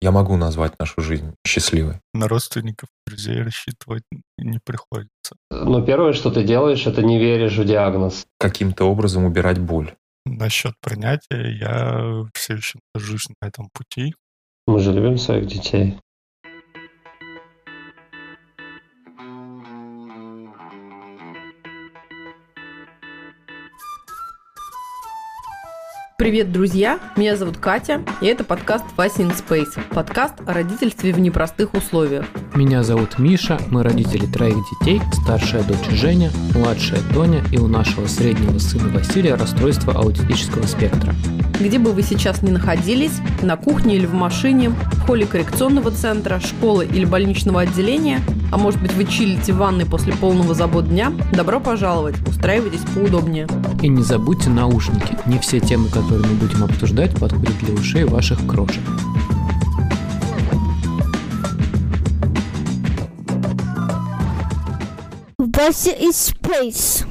я могу назвать нашу жизнь счастливой. На родственников, друзей рассчитывать не приходится. Но первое, что ты делаешь, это не веришь в диагноз. Каким-то образом убирать боль. Насчет принятия я все еще нахожусь на этом пути. Мы же любим своих детей. Привет, друзья! Меня зовут Катя, и это подкаст Вася in Space. Подкаст о родительстве в непростых условиях. Меня зовут Миша, мы родители троих детей, старшая дочь Женя, младшая Тоня и у нашего среднего сына Василия расстройство аутистического спектра. Где бы вы сейчас ни находились, на кухне или в машине, в холле коррекционного центра, школы или больничного отделения, а может быть вы чилите в ванной после полного забот дня, добро пожаловать, устраивайтесь поудобнее. И не забудьте наушники, не все темы, которые мы будем обсуждать, подходят для ушей ваших крошек. Space.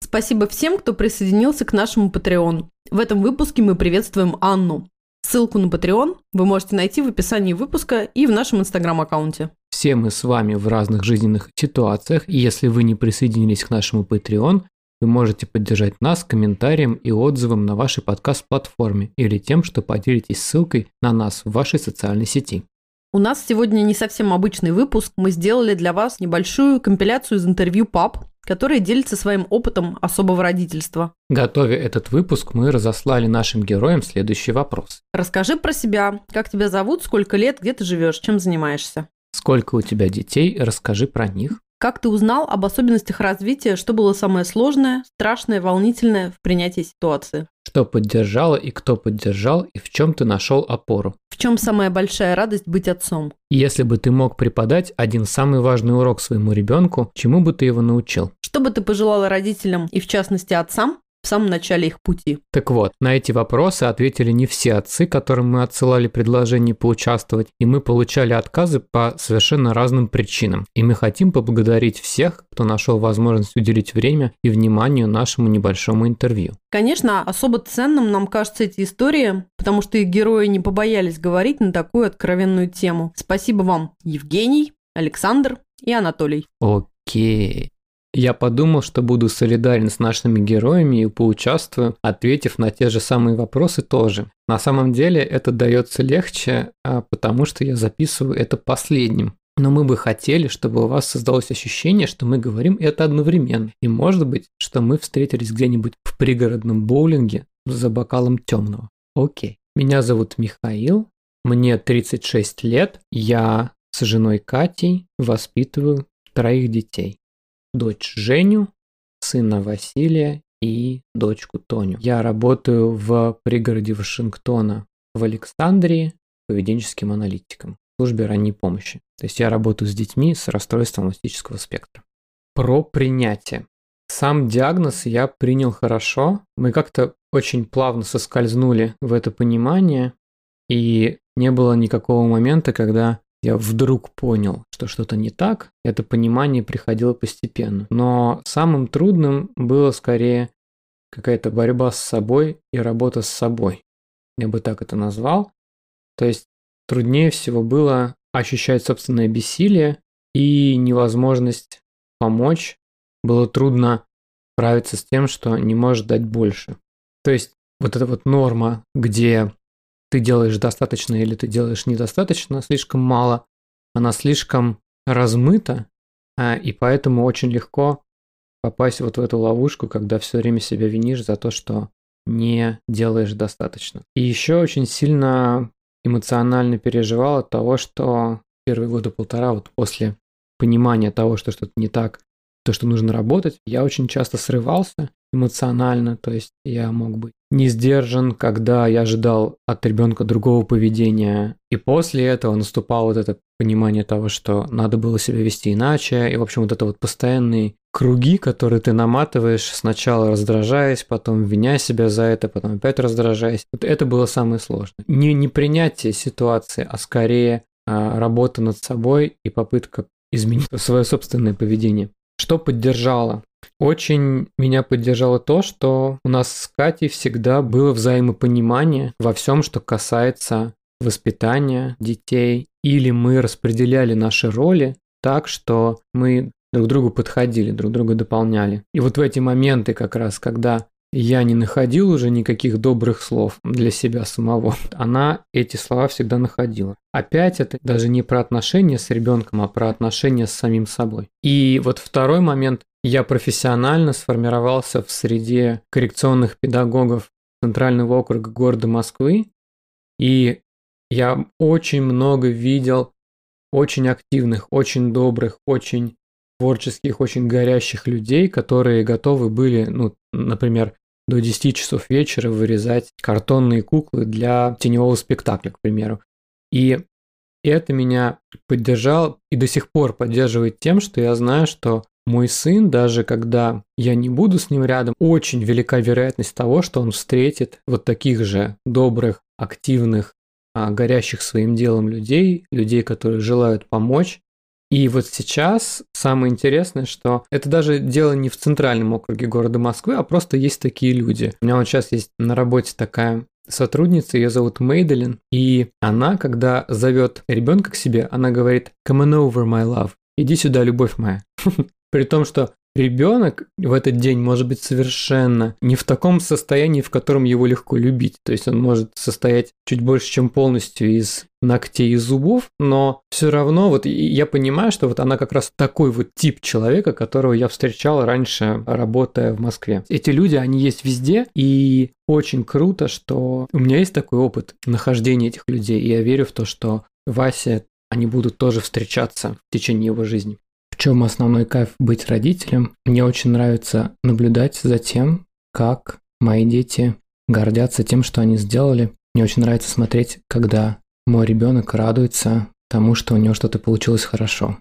Спасибо всем, кто присоединился к нашему Patreon. В этом выпуске мы приветствуем Анну. Ссылку на Patreon вы можете найти в описании выпуска и в нашем инстаграм-аккаунте. Все мы с вами в разных жизненных ситуациях, и если вы не присоединились к нашему Patreon, вы можете поддержать нас комментарием и отзывом на вашей подкаст-платформе или тем, что поделитесь ссылкой на нас в вашей социальной сети. У нас сегодня не совсем обычный выпуск. Мы сделали для вас небольшую компиляцию из интервью пап, которые делятся своим опытом особого родительства. Готовя этот выпуск, мы разослали нашим героям следующий вопрос. Расскажи про себя. Как тебя зовут, сколько лет, где ты живешь, чем занимаешься? Сколько у тебя детей, расскажи про них. Как ты узнал об особенностях развития, что было самое сложное, страшное, волнительное в принятии ситуации? Что поддержало и кто поддержал, и в чем ты нашел опору? В чем самая большая радость быть отцом? Если бы ты мог преподать один самый важный урок своему ребенку, чему бы ты его научил? Что бы ты пожелала родителям и в частности отцам, в самом начале их пути. Так вот, на эти вопросы ответили не все отцы, которым мы отсылали предложение поучаствовать, и мы получали отказы по совершенно разным причинам. И мы хотим поблагодарить всех, кто нашел возможность уделить время и внимание нашему небольшому интервью. Конечно, особо ценным нам кажутся эти истории, потому что их герои не побоялись говорить на такую откровенную тему. Спасибо вам, Евгений, Александр и Анатолий. Окей. Я подумал, что буду солидарен с нашими героями и поучаствую, ответив на те же самые вопросы тоже. На самом деле это дается легче, а потому что я записываю это последним. Но мы бы хотели, чтобы у вас создалось ощущение, что мы говорим это одновременно. И может быть, что мы встретились где-нибудь в пригородном боулинге за бокалом темного. Окей. Меня зовут Михаил, мне 36 лет, я с женой Катей воспитываю троих детей дочь Женю, сына Василия и дочку Тоню. Я работаю в пригороде Вашингтона в Александрии поведенческим аналитиком в службе ранней помощи. То есть я работаю с детьми с расстройством аутистического спектра. Про принятие. Сам диагноз я принял хорошо. Мы как-то очень плавно соскользнули в это понимание, и не было никакого момента, когда я вдруг понял, что что-то не так, это понимание приходило постепенно. Но самым трудным было скорее какая-то борьба с собой и работа с собой. Я бы так это назвал. То есть труднее всего было ощущать собственное бессилие и невозможность помочь. Было трудно справиться с тем, что не можешь дать больше. То есть вот эта вот норма, где ты делаешь достаточно или ты делаешь недостаточно, слишком мало, она слишком размыта, а, и поэтому очень легко попасть вот в эту ловушку, когда все время себя винишь за то, что не делаешь достаточно. И еще очень сильно эмоционально переживал от того, что первые года полтора вот после понимания того, что что-то не так, то, что нужно работать, я очень часто срывался эмоционально, то есть я мог быть не сдержан, когда я ожидал от ребенка другого поведения. И после этого наступало вот это понимание того, что надо было себя вести иначе. И, в общем, вот это вот постоянные круги, которые ты наматываешь, сначала раздражаясь, потом виня себя за это, потом опять раздражаясь. Вот это было самое сложное. Не, не принятие ситуации, а скорее а, работа над собой и попытка изменить свое собственное поведение. Что поддержало? Очень меня поддержало то, что у нас с Катей всегда было взаимопонимание во всем, что касается воспитания детей, или мы распределяли наши роли так, что мы друг другу подходили, друг друга дополняли. И вот в эти моменты как раз, когда я не находил уже никаких добрых слов для себя самого. Она эти слова всегда находила. Опять это даже не про отношения с ребенком, а про отношения с самим собой. И вот второй момент. Я профессионально сформировался в среде коррекционных педагогов Центрального округа города Москвы. И я очень много видел очень активных, очень добрых, очень творческих, очень горящих людей, которые готовы были, ну, например, до 10 часов вечера вырезать картонные куклы для теневого спектакля, к примеру. И это меня поддержал и до сих пор поддерживает тем, что я знаю, что мой сын, даже когда я не буду с ним рядом, очень велика вероятность того, что он встретит вот таких же добрых, активных, а, горящих своим делом людей, людей, которые желают помочь, и вот сейчас самое интересное, что это даже дело не в центральном округе города Москвы, а просто есть такие люди. У меня вот сейчас есть на работе такая сотрудница, ее зовут Мейделин, и она, когда зовет ребенка к себе, она говорит «Come on over, my love», «Иди сюда, любовь моя». При том, что ребенок в этот день может быть совершенно не в таком состоянии, в котором его легко любить. То есть он может состоять чуть больше, чем полностью из ногтей и зубов, но все равно вот я понимаю, что вот она как раз такой вот тип человека, которого я встречал раньше, работая в Москве. Эти люди, они есть везде, и очень круто, что у меня есть такой опыт нахождения этих людей, и я верю в то, что Вася они будут тоже встречаться в течение его жизни чем основной кайф быть родителем? Мне очень нравится наблюдать за тем, как мои дети гордятся тем, что они сделали. Мне очень нравится смотреть, когда мой ребенок радуется тому, что у него что-то получилось хорошо.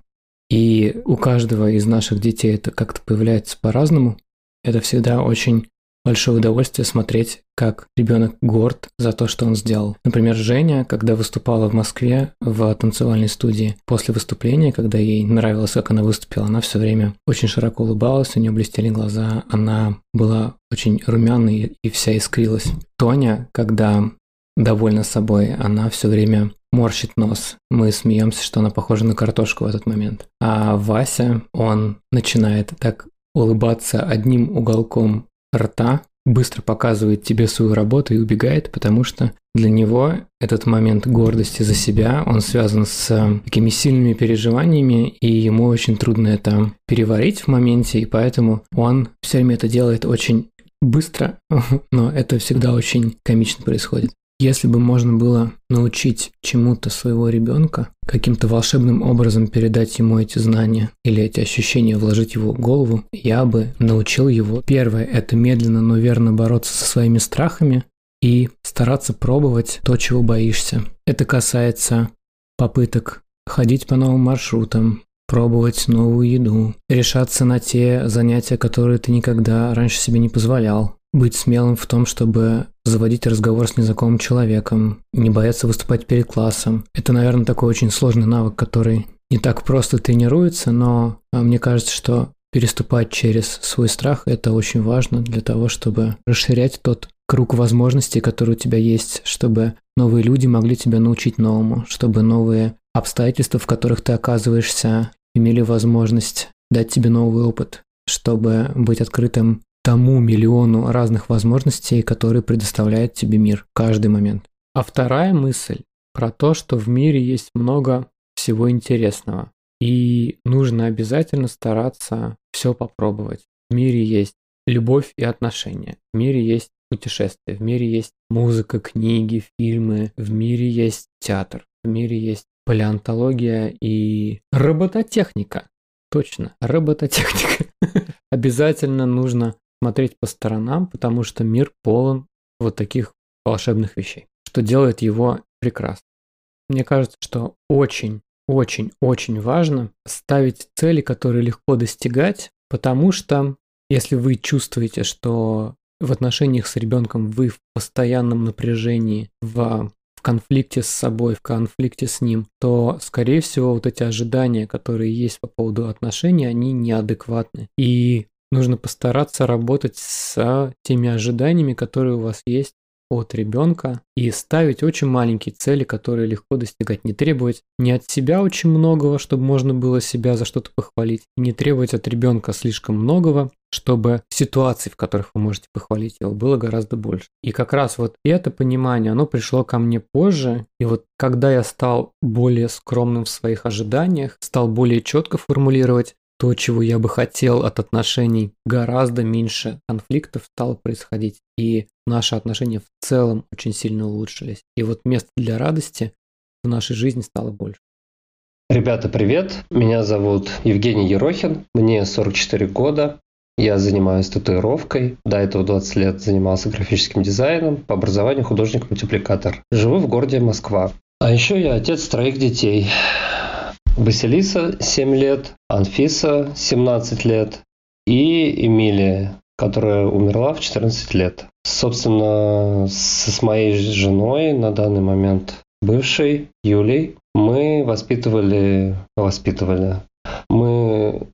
И у каждого из наших детей это как-то появляется по-разному. Это всегда очень большое удовольствие смотреть, как ребенок горд за то, что он сделал. Например, Женя, когда выступала в Москве в танцевальной студии, после выступления, когда ей нравилось, как она выступила, она все время очень широко улыбалась, у нее блестели глаза, она была очень румяной и вся искрилась. Тоня, когда довольна собой, она все время морщит нос. Мы смеемся, что она похожа на картошку в этот момент. А Вася, он начинает так улыбаться одним уголком рта, быстро показывает тебе свою работу и убегает, потому что для него этот момент гордости за себя, он связан с такими сильными переживаниями, и ему очень трудно это переварить в моменте, и поэтому он все время это делает очень быстро, но это всегда очень комично происходит. Если бы можно было научить чему-то своего ребенка, каким-то волшебным образом передать ему эти знания или эти ощущения вложить в его голову, я бы научил его. Первое – это медленно, но верно бороться со своими страхами и стараться пробовать то, чего боишься. Это касается попыток ходить по новым маршрутам, пробовать новую еду, решаться на те занятия, которые ты никогда раньше себе не позволял, быть смелым в том, чтобы заводить разговор с незнакомым человеком, не бояться выступать перед классом. Это, наверное, такой очень сложный навык, который не так просто тренируется, но а, мне кажется, что переступать через свой страх – это очень важно для того, чтобы расширять тот круг возможностей, который у тебя есть, чтобы новые люди могли тебя научить новому, чтобы новые обстоятельства, в которых ты оказываешься, имели возможность дать тебе новый опыт, чтобы быть открытым тому миллиону разных возможностей, которые предоставляет тебе мир каждый момент. А вторая мысль про то, что в мире есть много всего интересного. И нужно обязательно стараться все попробовать. В мире есть любовь и отношения. В мире есть путешествия. В мире есть музыка, книги, фильмы. В мире есть театр. В мире есть палеонтология и робототехника. Точно, робототехника. Обязательно нужно смотреть по сторонам, потому что мир полон вот таких волшебных вещей, что делает его прекрасным. Мне кажется, что очень, очень, очень важно ставить цели, которые легко достигать, потому что если вы чувствуете, что в отношениях с ребенком вы в постоянном напряжении, в, в конфликте с собой, в конфликте с ним, то, скорее всего, вот эти ожидания, которые есть по поводу отношений, они неадекватны. И нужно постараться работать с теми ожиданиями, которые у вас есть от ребенка и ставить очень маленькие цели, которые легко достигать. Не требовать не от себя очень многого, чтобы можно было себя за что-то похвалить, не требовать от ребенка слишком многого, чтобы ситуаций, в которых вы можете похвалить его, было гораздо больше. И как раз вот это понимание, оно пришло ко мне позже, и вот когда я стал более скромным в своих ожиданиях, стал более четко формулировать то, чего я бы хотел от отношений, гораздо меньше конфликтов стало происходить. И наши отношения в целом очень сильно улучшились. И вот места для радости в нашей жизни стало больше. Ребята, привет! Меня зовут Евгений Ерохин, мне 44 года. Я занимаюсь татуировкой. До этого 20 лет занимался графическим дизайном. По образованию художник-мультипликатор. Живу в городе Москва. А еще я отец троих детей. Василиса 7 лет, Анфиса 17 лет и Эмилия, которая умерла в 14 лет. Собственно, с моей женой на данный момент бывшей Юлей мы воспитывали, воспитывали, мы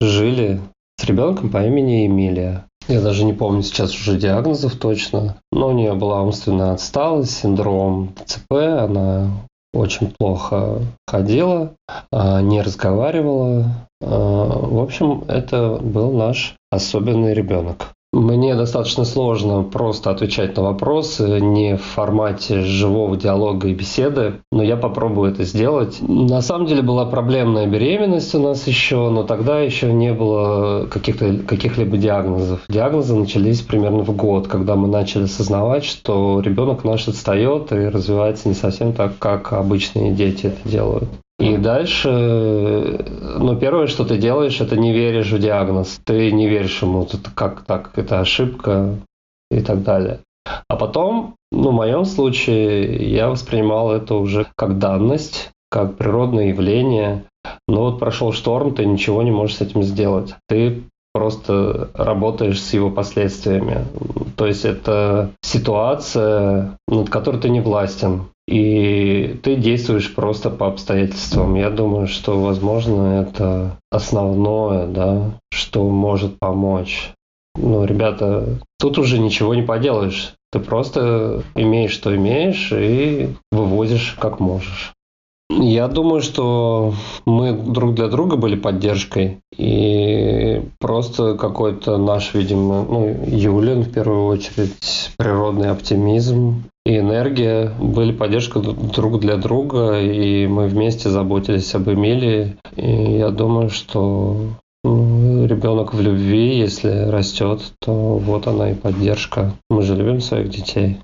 жили с ребенком по имени Эмилия. Я даже не помню сейчас уже диагнозов точно, но у нее была умственная отсталость, синдром ЦП, она очень плохо ходила, а, не разговаривала. А, в общем, это был наш особенный ребенок. Мне достаточно сложно просто отвечать на вопросы не в формате живого диалога и беседы, но я попробую это сделать. На самом деле была проблемная беременность у нас еще, но тогда еще не было каких-то, каких-либо диагнозов. Диагнозы начались примерно в год, когда мы начали осознавать, что ребенок наш отстает и развивается не совсем так, как обычные дети это делают. И дальше, ну, первое, что ты делаешь, это не веришь в диагноз. Ты не веришь ему, это как так, это ошибка и так далее. А потом, ну, в моем случае, я воспринимал это уже как данность, как природное явление. Но вот прошел шторм, ты ничего не можешь с этим сделать. Ты просто работаешь с его последствиями. То есть это ситуация, над которой ты не властен и ты действуешь просто по обстоятельствам. Я думаю, что, возможно, это основное, да, что может помочь. Ну, ребята, тут уже ничего не поделаешь. Ты просто имеешь, что имеешь, и вывозишь как можешь. Я думаю, что мы друг для друга были поддержкой. И просто какой-то наш, видимо, ну, Юлин в первую очередь, природный оптимизм и энергия были поддержкой друг для друга, и мы вместе заботились об Эмилии. И я думаю, что ну, ребенок в любви, если растет, то вот она и поддержка. Мы же любим своих детей.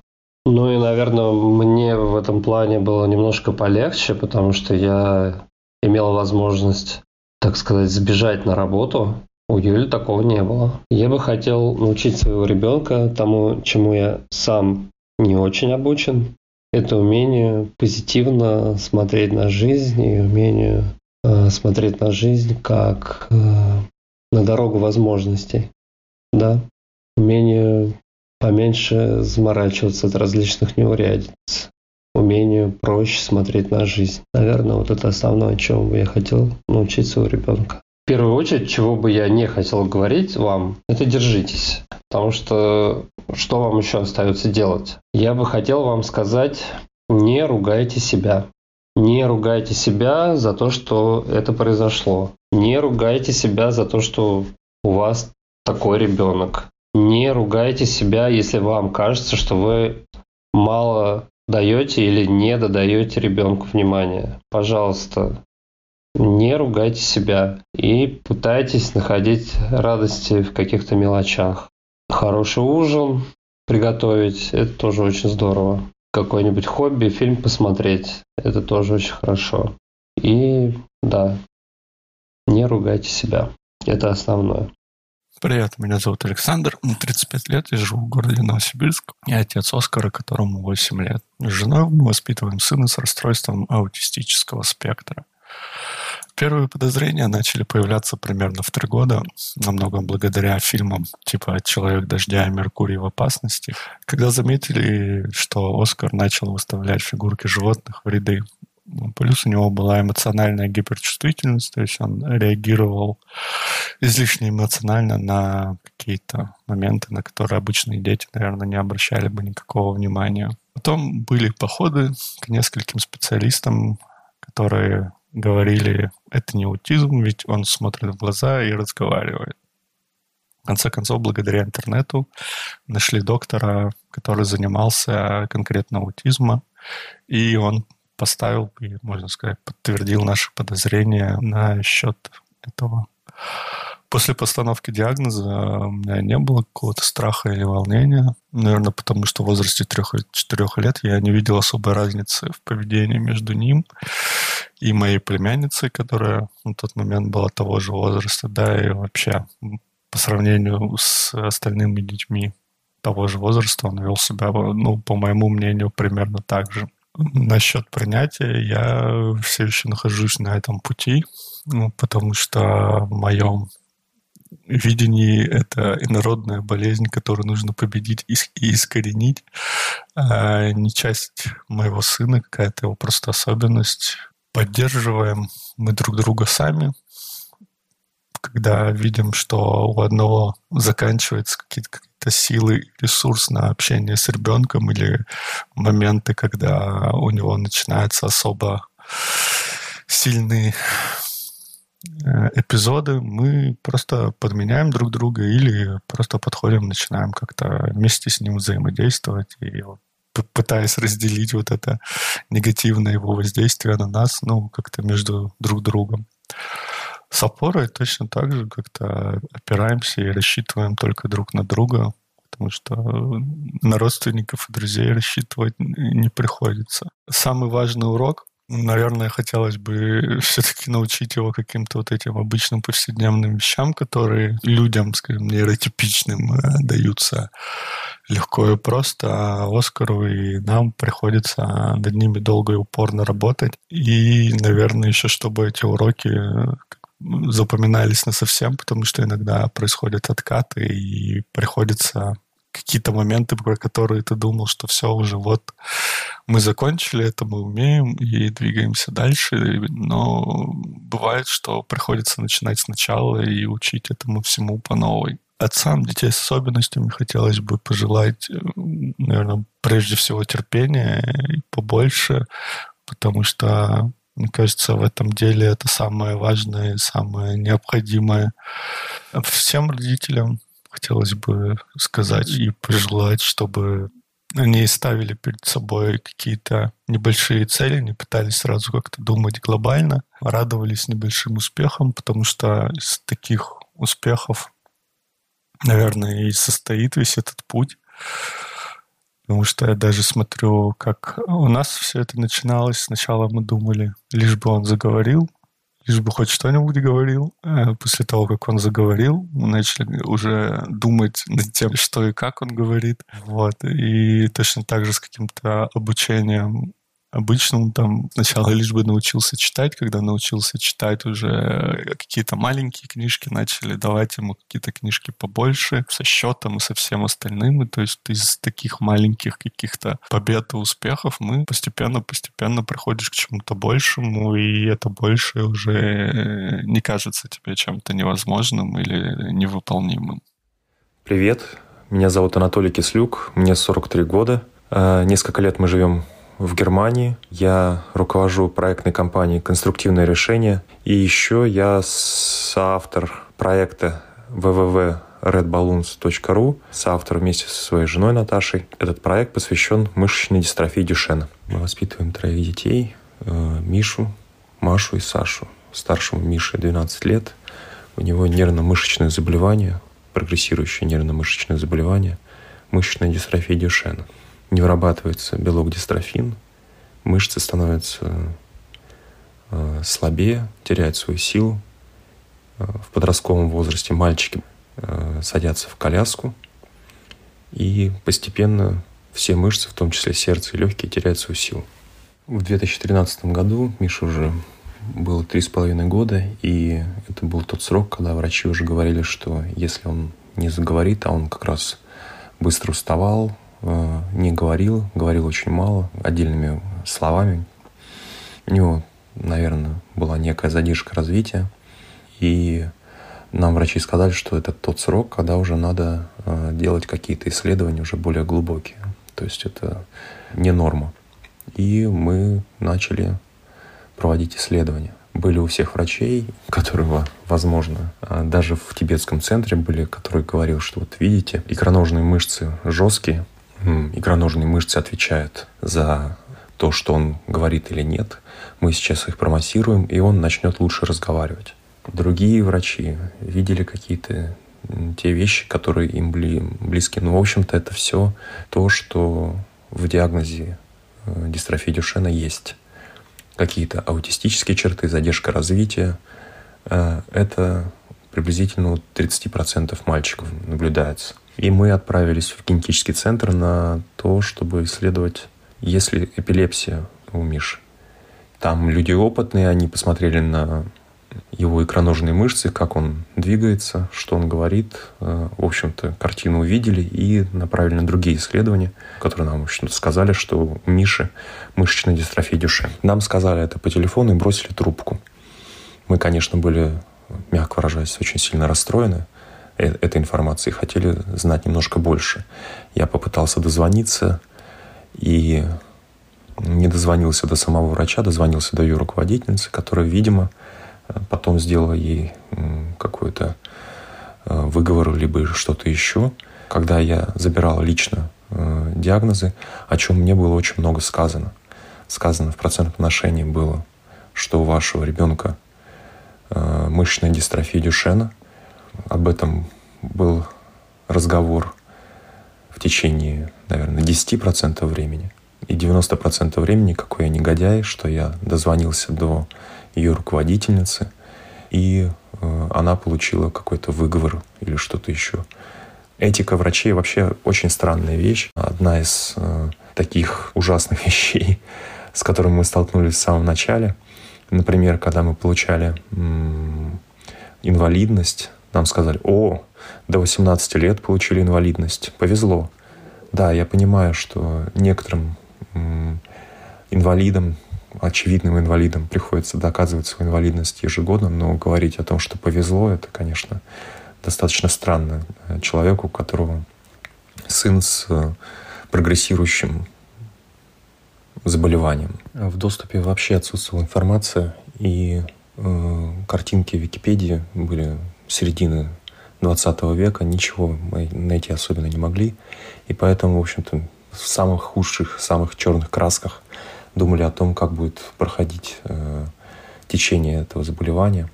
Ну и, наверное, мне в этом плане было немножко полегче, потому что я имел возможность, так сказать, сбежать на работу. У Юли такого не было. Я бы хотел научить своего ребенка тому, чему я сам не очень обучен. Это умение позитивно смотреть на жизнь и умение э, смотреть на жизнь как э, на дорогу возможностей. Да? Умение поменьше заморачиваться от различных неурядиц, умению проще смотреть на жизнь. Наверное, вот это основное, чему бы я хотел научить своего ребенка. В первую очередь, чего бы я не хотел говорить вам, это держитесь. Потому что что вам еще остается делать? Я бы хотел вам сказать, не ругайте себя. Не ругайте себя за то, что это произошло. Не ругайте себя за то, что у вас такой ребенок. Не ругайте себя, если вам кажется, что вы мало даете или не додаете ребенку внимания. Пожалуйста, не ругайте себя и пытайтесь находить радости в каких-то мелочах. Хороший ужин приготовить, это тоже очень здорово. Какое-нибудь хобби, фильм посмотреть, это тоже очень хорошо. И да, не ругайте себя. Это основное. Привет, меня зовут Александр, мне 35 лет, я живу в городе Новосибирск. Я отец Оскара, которому 8 лет. С женой мы воспитываем сына с расстройством аутистического спектра. Первые подозрения начали появляться примерно в три года, во многом благодаря фильмам типа «Человек дождя» и «Меркурий в опасности», когда заметили, что Оскар начал выставлять фигурки животных в ряды Плюс у него была эмоциональная гиперчувствительность, то есть он реагировал излишне эмоционально на какие-то моменты, на которые обычные дети, наверное, не обращали бы никакого внимания. Потом были походы к нескольким специалистам, которые говорили, это не аутизм, ведь он смотрит в глаза и разговаривает. В конце концов, благодаря интернету нашли доктора, который занимался конкретно аутизмом, и он поставил и, можно сказать, подтвердил наши подозрения на счет этого. После постановки диагноза у меня не было какого-то страха или волнения. Наверное, потому что в возрасте 3-4 лет я не видел особой разницы в поведении между ним и моей племянницей, которая на тот момент была того же возраста, да, и вообще по сравнению с остальными детьми того же возраста он вел себя, ну, по моему мнению, примерно так же. Насчет принятия я все еще нахожусь на этом пути, ну, потому что в моем видении это инородная болезнь, которую нужно победить и искоренить, а не часть моего сына, какая-то его просто особенность. Поддерживаем мы друг друга сами, когда видим, что у одного заканчиваются какие-то какие силы, ресурс на общение с ребенком или моменты, когда у него начинаются особо сильные э, эпизоды, мы просто подменяем друг друга или просто подходим, начинаем как-то вместе с ним взаимодействовать и пытаясь разделить вот это негативное его воздействие на нас, ну, как-то между друг другом. С опорой точно так же как-то опираемся и рассчитываем только друг на друга, потому что на родственников и друзей рассчитывать не приходится. Самый важный урок Наверное, хотелось бы все-таки научить его каким-то вот этим обычным повседневным вещам, которые людям, скажем, нейротипичным э, даются легко и просто, а Оскару и нам приходится над ними долго и упорно работать. И, наверное, еще чтобы эти уроки э, запоминались на совсем, потому что иногда происходят откаты и приходится какие-то моменты, про которые ты думал, что все уже вот мы закончили это, мы умеем и двигаемся дальше, но бывает, что приходится начинать сначала и учить этому всему по новой. Отцам детей с особенностями хотелось бы пожелать, э, наверное, прежде всего терпения и побольше, потому что мне кажется, в этом деле это самое важное самое необходимое. Всем родителям хотелось бы сказать и пожелать, чтобы они ставили перед собой какие-то небольшие цели, не пытались сразу как-то думать глобально, радовались небольшим успехам, потому что из таких успехов, наверное, и состоит весь этот путь. Потому что я даже смотрю, как у нас все это начиналось. Сначала мы думали, лишь бы он заговорил, лишь бы хоть что-нибудь говорил. А после того, как он заговорил, мы начали уже думать над тем, что и как он говорит. Вот. И точно так же с каким-то обучением Обычно там сначала лишь бы научился читать, когда научился читать уже какие-то маленькие книжки, начали давать ему какие-то книжки побольше, со счетом и со всем остальным. И то есть из таких маленьких каких-то побед и успехов мы постепенно-постепенно приходишь к чему-то большему, и это большее уже не кажется тебе чем-то невозможным или невыполнимым. Привет, меня зовут Анатолий Кислюк, мне 43 года. Э, несколько лет мы живем в Германии. Я руковожу проектной компанией «Конструктивное решение». И еще я соавтор проекта www.redballoons.ru, соавтор вместе со своей женой Наташей. Этот проект посвящен мышечной дистрофии Дюшена. Мы воспитываем троих детей. Э, Мишу, Машу и Сашу. Старшему Мише 12 лет. У него нервно-мышечное заболевание, прогрессирующее нервно-мышечное заболевание, мышечная дистрофия Дюшена – не вырабатывается белок дистрофин, мышцы становятся э, слабее, теряют свою силу. Э, в подростковом возрасте мальчики э, садятся в коляску, и постепенно все мышцы, в том числе сердце и легкие, теряют свою силу. В 2013 году Миша уже было три с половиной года, и это был тот срок, когда врачи уже говорили, что если он не заговорит, а он как раз быстро уставал, не говорил, говорил очень мало, отдельными словами. У него, наверное, была некая задержка развития, и нам врачи сказали, что это тот срок, когда уже надо э, делать какие-то исследования уже более глубокие. То есть это не норма. И мы начали проводить исследования. Были у всех врачей, которые, возможно, а даже в тибетском центре были, которые говорили, что вот видите, икроножные мышцы жесткие, икроножные мышцы отвечают за то, что он говорит или нет. Мы сейчас их промассируем, и он начнет лучше разговаривать. Другие врачи видели какие-то те вещи, которые им были близки. Ну, в общем-то, это все то, что в диагнозе э, дистрофии Дюшена есть. Какие-то аутистические черты, задержка развития. Э, это приблизительно у 30% мальчиков наблюдается. И мы отправились в генетический центр на то, чтобы исследовать, есть ли эпилепсия у Миши. Там люди опытные, они посмотрели на его икроножные мышцы, как он двигается, что он говорит. Э, в общем-то, картину увидели и направили на другие исследования, которые нам, в сказали, что у Миши мышечная дистрофия Дюшен. Нам сказали это по телефону и бросили трубку. Мы, конечно, были, мягко выражаясь, очень сильно расстроены э, этой информацией, хотели знать немножко больше. Я попытался дозвониться и не дозвонился до самого врача, дозвонился до ее руководительницы, которая, видимо, потом сделала ей какой-то э, выговор, либо что-то еще. Когда я забирал лично э, диагнозы, о чем мне было очень много сказано. Сказано в процентном отношении было, что у вашего ребенка э, мышечная дистрофия Дюшена. Об этом был разговор в течение, наверное, 10% времени. И 90% времени, какой я негодяй, что я дозвонился до ее руководительницы, и э, она получила какой-то выговор или что-то еще. Этика врачей вообще очень странная вещь. Одна из э, таких ужасных вещей, с которыми мы столкнулись в самом начале. Например, когда мы получали инвалидность, нам сказали, о, до 18 лет получили инвалидность, повезло. Да, я понимаю, что некоторым инвалидам очевидным инвалидам приходится доказывать свою инвалидность ежегодно, но говорить о том, что повезло, это, конечно, достаточно странно человеку, у которого сын с э, прогрессирующим заболеванием. В доступе вообще отсутствовала информация, и э, картинки в Википедии были середины 20 века, ничего мы найти особенно не могли, и поэтому, в общем-то, в самых худших, самых черных красках думали о том, как будет проходить э, течение этого заболевания.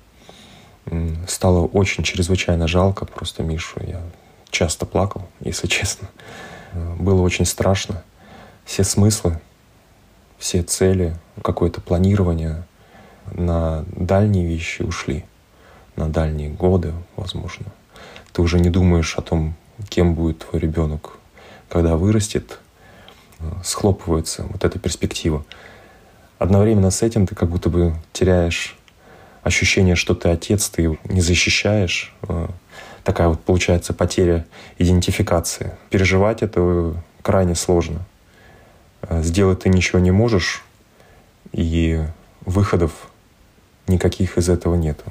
Стало очень чрезвычайно жалко просто Мишу. Я часто плакал, если честно. Э, было очень страшно. Все смыслы, все цели, какое-то планирование на дальние вещи ушли. На дальние годы, возможно. Ты уже не думаешь о том, кем будет твой ребенок, когда вырастет, схлопывается вот эта перспектива. Одновременно с этим ты как будто бы теряешь ощущение, что ты отец, ты не защищаешь. Э, такая вот получается потеря идентификации. Переживать это крайне сложно. Э, сделать ты ничего не можешь, и выходов никаких из этого нету.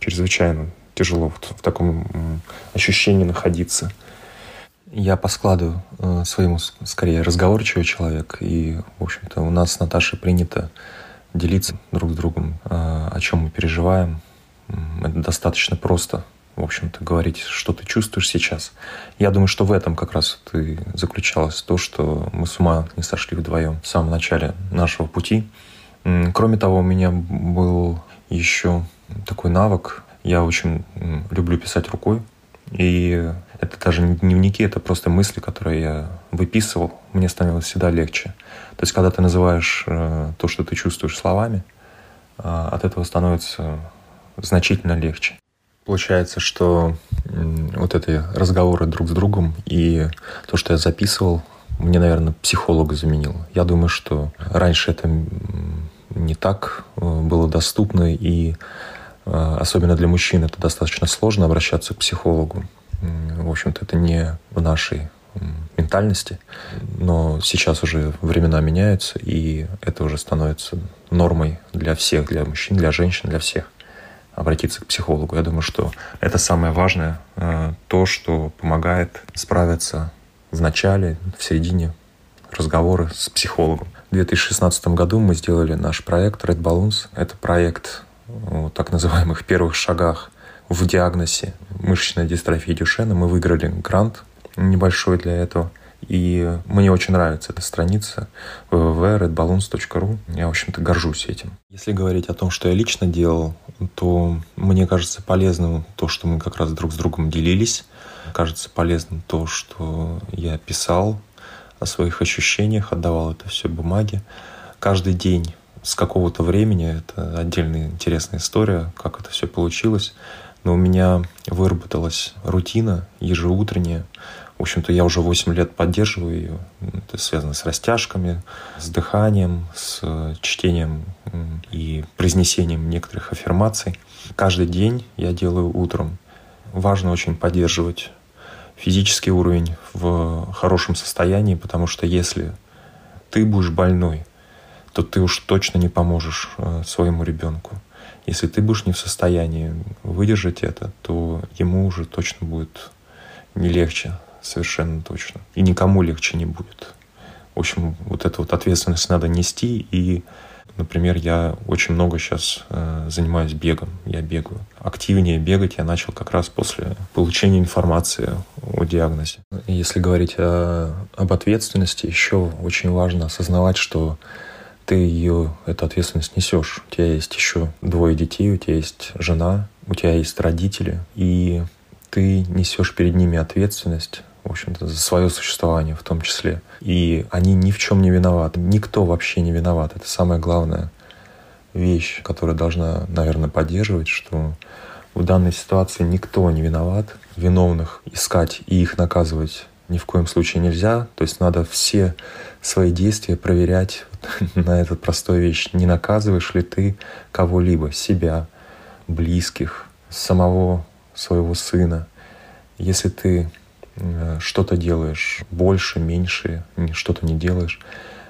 Чрезвычайно тяжело в таком ощущении находиться – я по складу э, своему скорее разговорчивый человек, и, в общем-то, у нас с Наташей принято делиться друг с другом, э, о чем мы переживаем. Это достаточно просто, в общем-то, говорить, что ты чувствуешь сейчас. Я думаю, что в этом как раз и заключалось то, что мы с ума не сошли вдвоем в самом начале нашего пути. Кроме того, у меня был еще такой навык. Я очень люблю писать рукой. И это даже не дневники, это просто мысли, которые я выписывал. Мне становилось всегда легче. То есть, когда ты называешь э, то, что ты чувствуешь словами, э, от этого становится значительно легче. Получается, что вот эти разговоры друг с другом и то, что я записывал, мне, наверное, психолога заменил. Я думаю, что раньше это не так э, было доступно, и особенно для мужчин это достаточно сложно обращаться к психологу. В общем-то, это не в нашей ментальности. Но сейчас уже времена меняются, и это уже становится нормой для всех, для мужчин, для женщин, для всех обратиться к психологу. Я думаю, что это самое важное, э, то, что помогает справиться в начале, в середине разговоры с психологом. В 2016 году мы сделали наш проект Red Balloons. Это проект о так называемых первых шагах в диагнозе мышечной дистрофии Дюшена. Мы выиграли грант небольшой для этого. И мне очень нравится эта страница www.redballoons.ru. Я, в общем-то, горжусь этим. Если говорить о том, что я лично делал, то мне кажется полезным то, что мы как раз друг с другом делились. Кажется полезным то, что я писал о своих ощущениях, отдавал это все бумаге. Каждый день с какого-то времени, это отдельная интересная история, как это все получилось, но у меня выработалась рутина ежеутренняя. В общем-то, я уже 8 лет поддерживаю ее. Это связано с растяжками, с дыханием, с чтением и произнесением некоторых аффирмаций. Каждый день я делаю утром. Важно очень поддерживать физический уровень в хорошем состоянии, потому что если ты будешь больной, то ты уж точно не поможешь э, своему ребенку. Если ты будешь не в состоянии выдержать это, то ему уже точно будет не легче, совершенно точно. И никому легче не будет. В общем, вот эту вот ответственность надо нести и Например, я очень много сейчас э, занимаюсь бегом. Я бегаю. Активнее бегать я начал как раз после получения информации о диагнозе. Если говорить о, об ответственности, еще очень важно осознавать, что ты ее, эту ответственность несешь. У тебя есть еще двое детей, у тебя есть жена, у тебя есть родители, и ты несешь перед ними ответственность в общем-то, за свое существование в том числе. И они ни в чем не виноваты. Никто вообще не виноват. Это самая главная вещь, которая должна, наверное, поддерживать, что в данной ситуации никто не виноват. Виновных искать и их наказывать ни в коем случае нельзя. То есть надо все свои действия проверять на эту простую вещь. Не наказываешь ли ты кого-либо, себя, близких, самого своего сына. Если ты что-то делаешь больше, меньше, что-то не делаешь.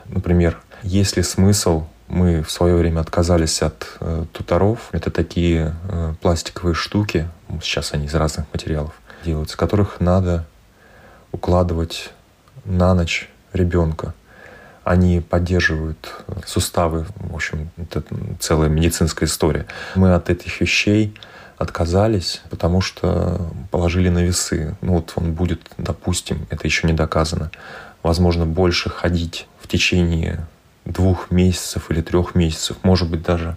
Например, есть ли смысл мы в свое время отказались от э, туторов. Это такие э, пластиковые штуки, сейчас они из разных материалов делаются, которых надо укладывать на ночь ребенка. Они поддерживают суставы, в общем, это целая медицинская история. Мы от этих вещей отказались, потому что положили на весы. Ну вот он будет, допустим, это еще не доказано, возможно, больше ходить в течение двух месяцев или трех месяцев, может быть, даже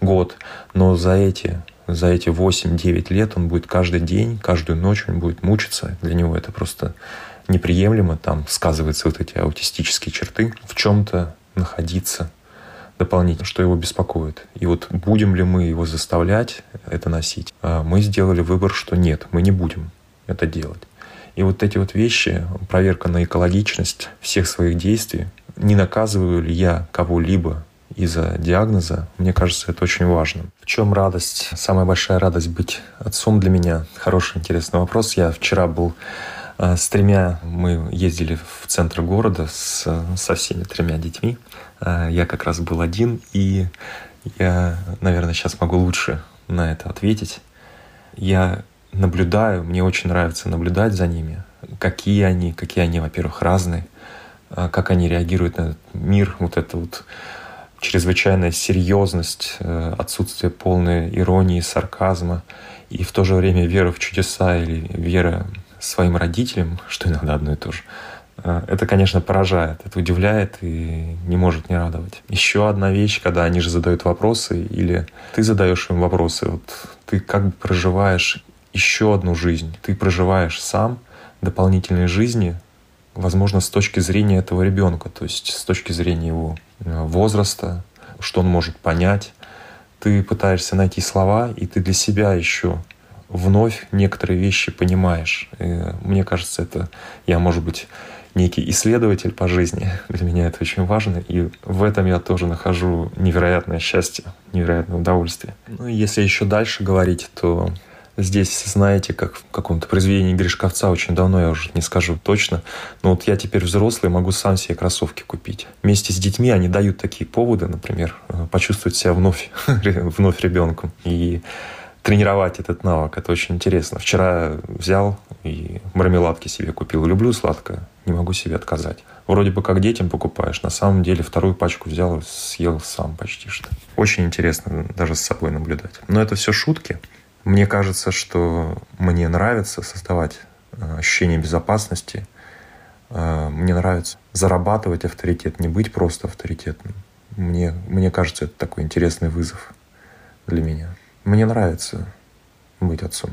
год. Но за эти, за эти 8-9 лет он будет каждый день, каждую ночь он будет мучиться. Для него это просто неприемлемо. Там сказываются вот эти аутистические черты. В чем-то находиться дополнительно, что его беспокоит. И вот будем ли мы его заставлять это носить? А мы сделали выбор, что нет, мы не будем это делать. И вот эти вот вещи, проверка на экологичность всех своих действий, не наказываю ли я кого-либо из-за диагноза, мне кажется, это очень важно. В чем радость? Самая большая радость быть отцом для меня? Хороший, интересный вопрос. Я вчера был а, с тремя, мы ездили в центр города с, со всеми тремя детьми. А, я как раз был один, и я, наверное, сейчас могу лучше на это ответить. Я наблюдаю, мне очень нравится наблюдать за ними, какие они, какие они, во-первых, разные, а, как они реагируют на этот мир, вот это вот чрезвычайная серьезность, э, отсутствие полной иронии, сарказма и в то же время вера в чудеса или вера своим родителям, что иногда одно и то же, это, конечно, поражает, это удивляет и не может не радовать. Еще одна вещь, когда они же задают вопросы, или ты задаешь им вопросы, вот ты как бы проживаешь еще одну жизнь, ты проживаешь сам дополнительные жизни, возможно, с точки зрения этого ребенка, то есть с точки зрения его э, возраста, что он может понять. Ты пытаешься найти слова, и ты для себя еще вновь некоторые вещи понимаешь. И мне кажется, это я, может быть, некий исследователь по жизни. Для меня это очень важно. И в этом я тоже нахожу невероятное счастье, невероятное удовольствие. Ну и если еще дальше говорить, то здесь, знаете, как в каком-то произведении Гришковца, очень давно, я уже не скажу точно, но вот я теперь взрослый, могу сам себе кроссовки купить. Вместе с детьми они дают такие поводы, например, э, почувствовать себя вновь, вновь ребенком. И тренировать этот навык. Это очень интересно. Вчера взял и мармеладки себе купил. Люблю сладкое, не могу себе отказать. Вроде бы как детям покупаешь, на самом деле вторую пачку взял и съел сам почти что. Очень интересно даже с собой наблюдать. Но это все шутки. Мне кажется, что мне нравится создавать э, ощущение безопасности. Э, мне нравится зарабатывать авторитет, не быть просто авторитетным. Мне, мне кажется, это такой интересный вызов для меня. Мне нравится быть отцом.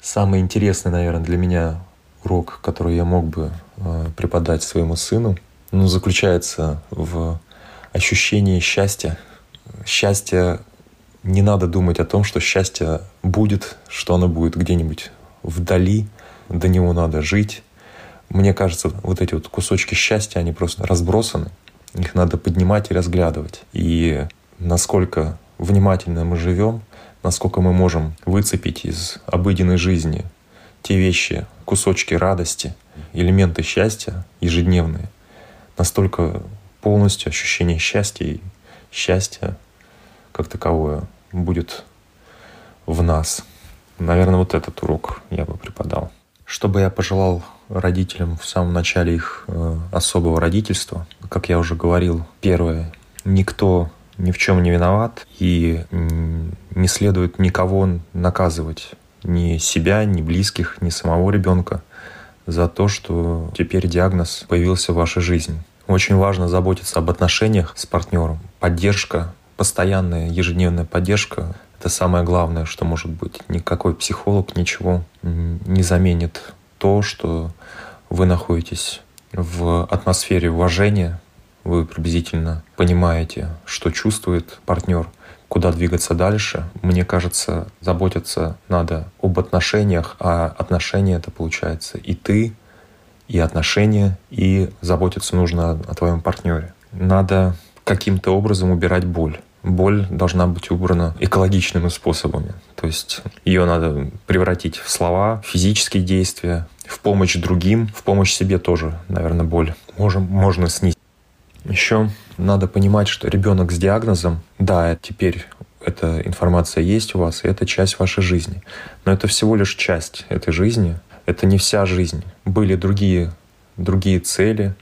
Самый интересный, наверное, для меня урок, который я мог бы э, преподать своему сыну, ну, заключается в ощущении счастья. Счастье не надо думать о том, что счастье будет, что оно будет где-нибудь вдали, до него надо жить. Мне кажется, вот эти вот кусочки счастья, они просто разбросаны. Их надо поднимать и разглядывать. И насколько внимательно мы живем, насколько мы можем выцепить из обыденной жизни те вещи, кусочки радости, элементы счастья ежедневные, настолько полностью ощущение счастья и счастья как таковое будет в нас. Наверное, вот этот урок я бы преподал. Что бы я пожелал родителям в самом начале их э, особого родительства? Как я уже говорил, первое, никто ни в чем не виноват и не следует никого наказывать, ни себя, ни близких, ни самого ребенка за то, что теперь диагноз появился в вашей жизни. Очень важно заботиться об отношениях с партнером. Поддержка постоянная ежедневная поддержка — это самое главное, что может быть. Никакой психолог ничего не заменит то, что вы находитесь в атмосфере уважения, вы приблизительно понимаете, что чувствует партнер, куда двигаться дальше. Мне кажется, заботиться надо об отношениях, а отношения это получается и ты, и отношения, и заботиться нужно о твоем партнере. Надо каким-то образом убирать боль. Боль должна быть убрана экологичными способами. То есть ее надо превратить в слова, физические действия, в помощь другим, в помощь себе тоже, наверное, боль можем, можно снизить. Еще надо понимать, что ребенок с диагнозом, да, теперь эта информация есть у вас, и это часть вашей жизни. Но это всего лишь часть этой жизни. Это не вся жизнь. Были другие, другие цели,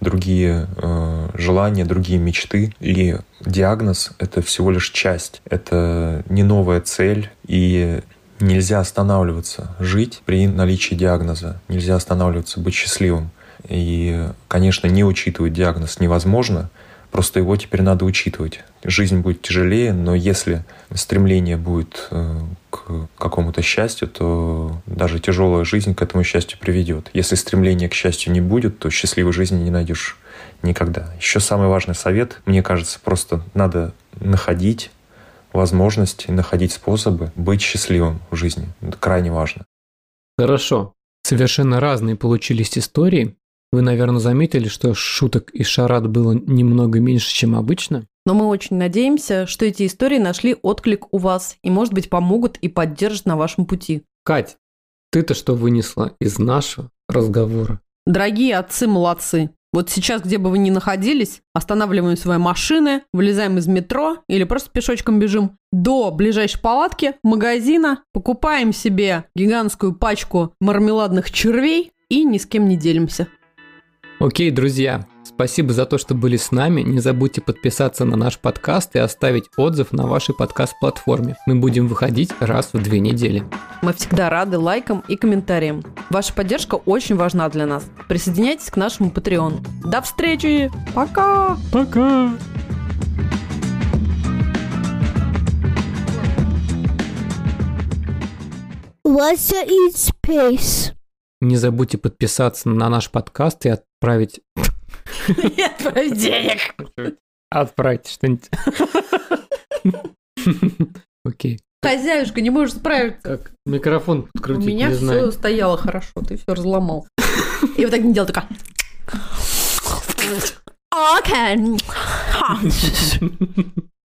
другие э, желания, другие мечты. И диагноз — это всего лишь часть. Это не новая цель. И нельзя останавливаться жить при наличии диагноза. Нельзя останавливаться быть счастливым. И, конечно, не учитывать диагноз невозможно, просто его теперь надо учитывать. Жизнь будет тяжелее, но если стремление будет э, к какому-то счастью, то даже тяжелая жизнь к этому счастью приведет. Если стремления к счастью не будет, то счастливой жизни не найдешь никогда. Еще самый важный совет, мне кажется, просто надо находить возможности, находить способы быть счастливым в жизни. Это крайне важно. Хорошо. Совершенно разные получились истории. Вы, наверное, заметили, что шуток и шарат было немного меньше, чем обычно. Но мы очень надеемся, что эти истории нашли отклик у вас и, может быть, помогут и поддержат на вашем пути. Кать, ты-то что вынесла из нашего разговора? Дорогие отцы молодцы. Вот сейчас, где бы вы ни находились, останавливаем свои машины, вылезаем из метро или просто пешочком бежим до ближайшей палатки, магазина, покупаем себе гигантскую пачку мармеладных червей и ни с кем не делимся. Окей, друзья, спасибо за то, что были с нами. Не забудьте подписаться на наш подкаст и оставить отзыв на вашей подкаст-платформе. Мы будем выходить раз в две недели. Мы всегда рады лайкам и комментариям. Ваша поддержка очень важна для нас. Присоединяйтесь к нашему Patreon. До встречи! Пока! Пока! Let's eat space. Не забудьте подписаться на наш подкаст и отправить... И отправить денег. Отправить что-нибудь. Окей. Хозяюшка не может справиться. Как микрофон У подкрутить, меня не все знаю. стояло хорошо, ты все разломал. И вот так не делал, такая... Окей.